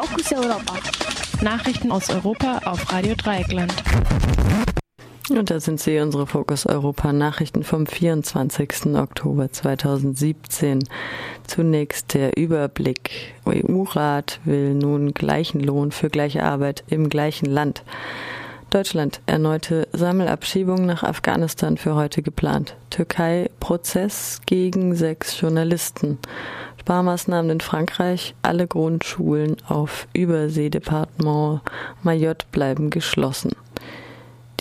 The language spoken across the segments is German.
Fokus Europa. Nachrichten aus Europa auf Radio Dreieckland. Und da sind sie, unsere Fokus Europa Nachrichten vom 24. Oktober 2017. Zunächst der Überblick. EU-Rat will nun gleichen Lohn für gleiche Arbeit im gleichen Land. Deutschland erneute Sammelabschiebung nach Afghanistan für heute geplant. Türkei Prozess gegen sechs Journalisten. Sparmaßnahmen in Frankreich. Alle Grundschulen auf Überseedepartement Mayotte bleiben geschlossen.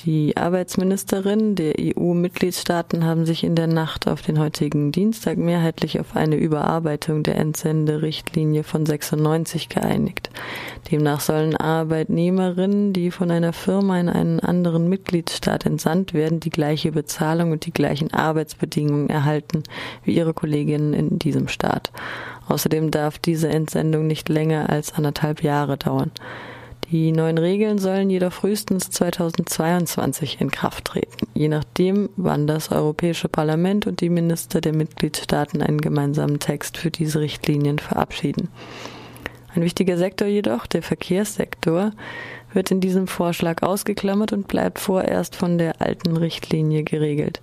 Die Arbeitsministerinnen der EU-Mitgliedstaaten haben sich in der Nacht auf den heutigen Dienstag mehrheitlich auf eine Überarbeitung der Entsenderichtlinie von 96 geeinigt. Demnach sollen Arbeitnehmerinnen, die von einer Firma in einen anderen Mitgliedstaat entsandt werden, die gleiche Bezahlung und die gleichen Arbeitsbedingungen erhalten wie ihre Kolleginnen in diesem Staat. Außerdem darf diese Entsendung nicht länger als anderthalb Jahre dauern. Die neuen Regeln sollen jedoch frühestens 2022 in Kraft treten, je nachdem, wann das Europäische Parlament und die Minister der Mitgliedstaaten einen gemeinsamen Text für diese Richtlinien verabschieden. Ein wichtiger Sektor jedoch, der Verkehrssektor, wird in diesem Vorschlag ausgeklammert und bleibt vorerst von der alten Richtlinie geregelt.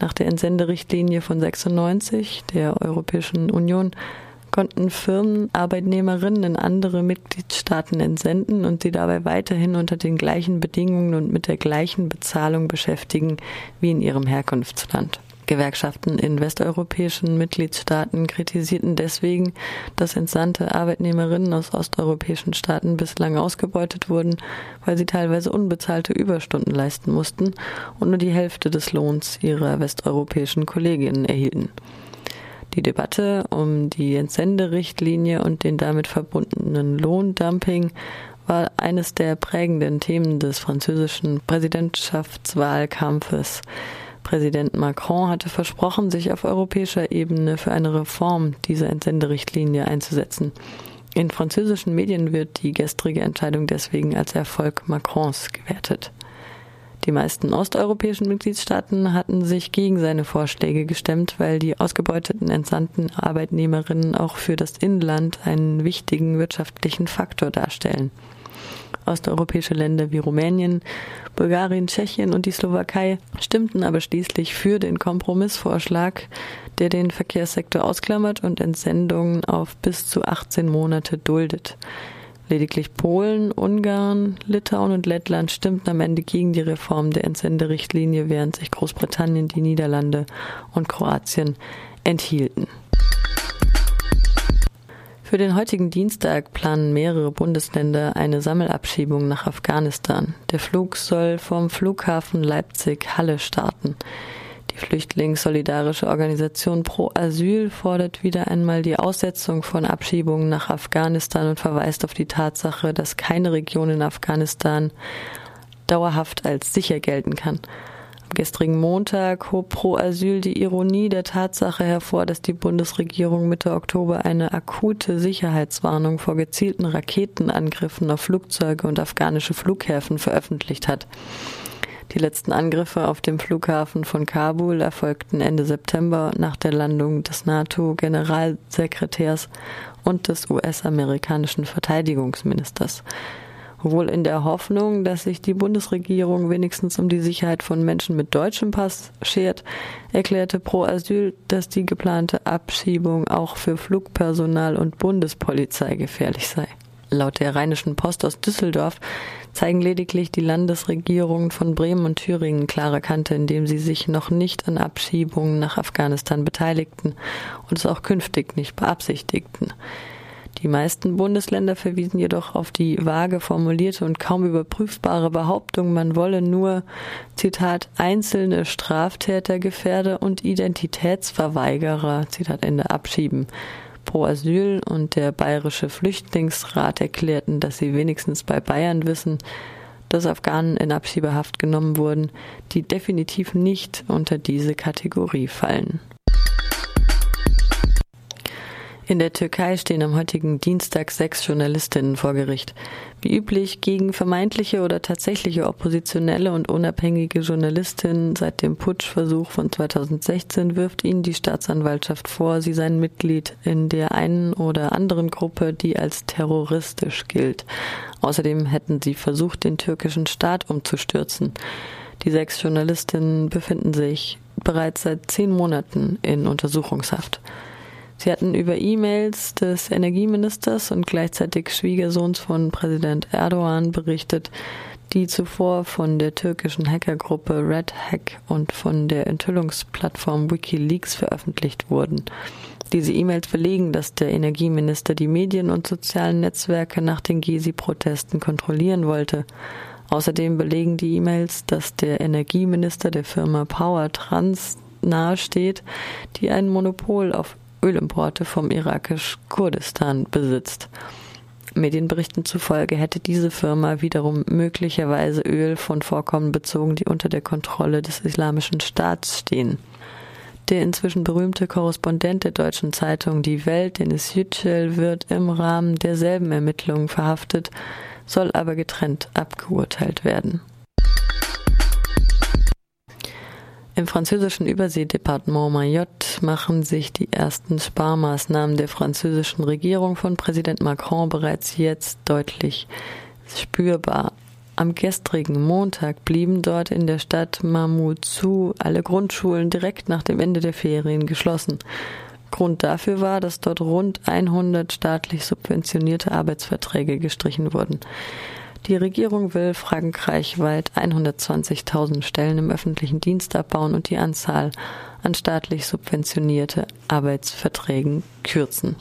Nach der Entsenderichtlinie von 96 der Europäischen Union konnten Firmen Arbeitnehmerinnen in andere Mitgliedstaaten entsenden und sie dabei weiterhin unter den gleichen Bedingungen und mit der gleichen Bezahlung beschäftigen wie in ihrem Herkunftsland. Gewerkschaften in westeuropäischen Mitgliedstaaten kritisierten deswegen, dass entsandte Arbeitnehmerinnen aus osteuropäischen Staaten bislang ausgebeutet wurden, weil sie teilweise unbezahlte Überstunden leisten mussten und nur die Hälfte des Lohns ihrer westeuropäischen Kolleginnen erhielten. Die Debatte um die Entsenderichtlinie und den damit verbundenen Lohndumping war eines der prägenden Themen des französischen Präsidentschaftswahlkampfes. Präsident Macron hatte versprochen, sich auf europäischer Ebene für eine Reform dieser Entsenderichtlinie einzusetzen. In französischen Medien wird die gestrige Entscheidung deswegen als Erfolg Macrons gewertet. Die meisten osteuropäischen Mitgliedstaaten hatten sich gegen seine Vorschläge gestemmt, weil die ausgebeuteten entsandten Arbeitnehmerinnen auch für das Inland einen wichtigen wirtschaftlichen Faktor darstellen. Osteuropäische Länder wie Rumänien, Bulgarien, Tschechien und die Slowakei stimmten aber schließlich für den Kompromissvorschlag, der den Verkehrssektor ausklammert und Entsendungen auf bis zu 18 Monate duldet. Lediglich Polen, Ungarn, Litauen und Lettland stimmten am Ende gegen die Reform der Entsenderichtlinie, während sich Großbritannien, die Niederlande und Kroatien enthielten. Für den heutigen Dienstag planen mehrere Bundesländer eine Sammelabschiebung nach Afghanistan. Der Flug soll vom Flughafen Leipzig-Halle starten. Die Flüchtlingssolidarische Organisation Pro Asyl fordert wieder einmal die Aussetzung von Abschiebungen nach Afghanistan und verweist auf die Tatsache, dass keine Region in Afghanistan dauerhaft als sicher gelten kann. Am gestrigen Montag hob Pro Asyl die Ironie der Tatsache hervor, dass die Bundesregierung Mitte Oktober eine akute Sicherheitswarnung vor gezielten Raketenangriffen auf Flugzeuge und afghanische Flughäfen veröffentlicht hat. Die letzten Angriffe auf dem Flughafen von Kabul erfolgten Ende September nach der Landung des NATO-Generalsekretärs und des US-amerikanischen Verteidigungsministers. Wohl in der Hoffnung, dass sich die Bundesregierung wenigstens um die Sicherheit von Menschen mit deutschem Pass schert, erklärte Pro Asyl, dass die geplante Abschiebung auch für Flugpersonal und Bundespolizei gefährlich sei. Laut der Rheinischen Post aus Düsseldorf zeigen lediglich die Landesregierungen von Bremen und Thüringen klare Kante, indem sie sich noch nicht an Abschiebungen nach Afghanistan beteiligten und es auch künftig nicht beabsichtigten. Die meisten Bundesländer verwiesen jedoch auf die vage formulierte und kaum überprüfbare Behauptung, man wolle nur, Zitat, einzelne Straftätergefährder und Identitätsverweigerer, Zitat Ende, abschieben. Pro Asyl und der Bayerische Flüchtlingsrat erklärten, dass sie wenigstens bei Bayern wissen, dass Afghanen in Abschiebehaft genommen wurden, die definitiv nicht unter diese Kategorie fallen. In der Türkei stehen am heutigen Dienstag sechs Journalistinnen vor Gericht. Wie üblich gegen vermeintliche oder tatsächliche oppositionelle und unabhängige Journalistinnen seit dem Putschversuch von 2016 wirft ihnen die Staatsanwaltschaft vor, sie seien Mitglied in der einen oder anderen Gruppe, die als terroristisch gilt. Außerdem hätten sie versucht, den türkischen Staat umzustürzen. Die sechs Journalistinnen befinden sich bereits seit zehn Monaten in Untersuchungshaft. Sie hatten über E-Mails des Energieministers und gleichzeitig Schwiegersohns von Präsident Erdogan berichtet, die zuvor von der türkischen Hackergruppe Red Hack und von der Enthüllungsplattform Wikileaks veröffentlicht wurden. Diese E-Mails belegen, dass der Energieminister die Medien und sozialen Netzwerke nach den Gezi-Protesten kontrollieren wollte. Außerdem belegen die E-Mails, dass der Energieminister der Firma Power Trans nahesteht, die ein Monopol auf Ölimporte vom irakisch-Kurdistan besitzt. Medienberichten zufolge hätte diese Firma wiederum möglicherweise Öl von Vorkommen bezogen, die unter der Kontrolle des Islamischen Staats stehen. Der inzwischen berühmte Korrespondent der deutschen Zeitung Die Welt, Dennis Yücel, wird im Rahmen derselben Ermittlungen verhaftet, soll aber getrennt abgeurteilt werden. Im französischen Überseedepartement Mayotte machen sich die ersten Sparmaßnahmen der französischen Regierung von Präsident Macron bereits jetzt deutlich spürbar. Am gestrigen Montag blieben dort in der Stadt Mamoudzou alle Grundschulen direkt nach dem Ende der Ferien geschlossen. Grund dafür war, dass dort rund 100 staatlich subventionierte Arbeitsverträge gestrichen wurden. Die Regierung will frankreichweit 120.000 Stellen im öffentlichen Dienst abbauen und die Anzahl an staatlich subventionierte Arbeitsverträgen kürzen.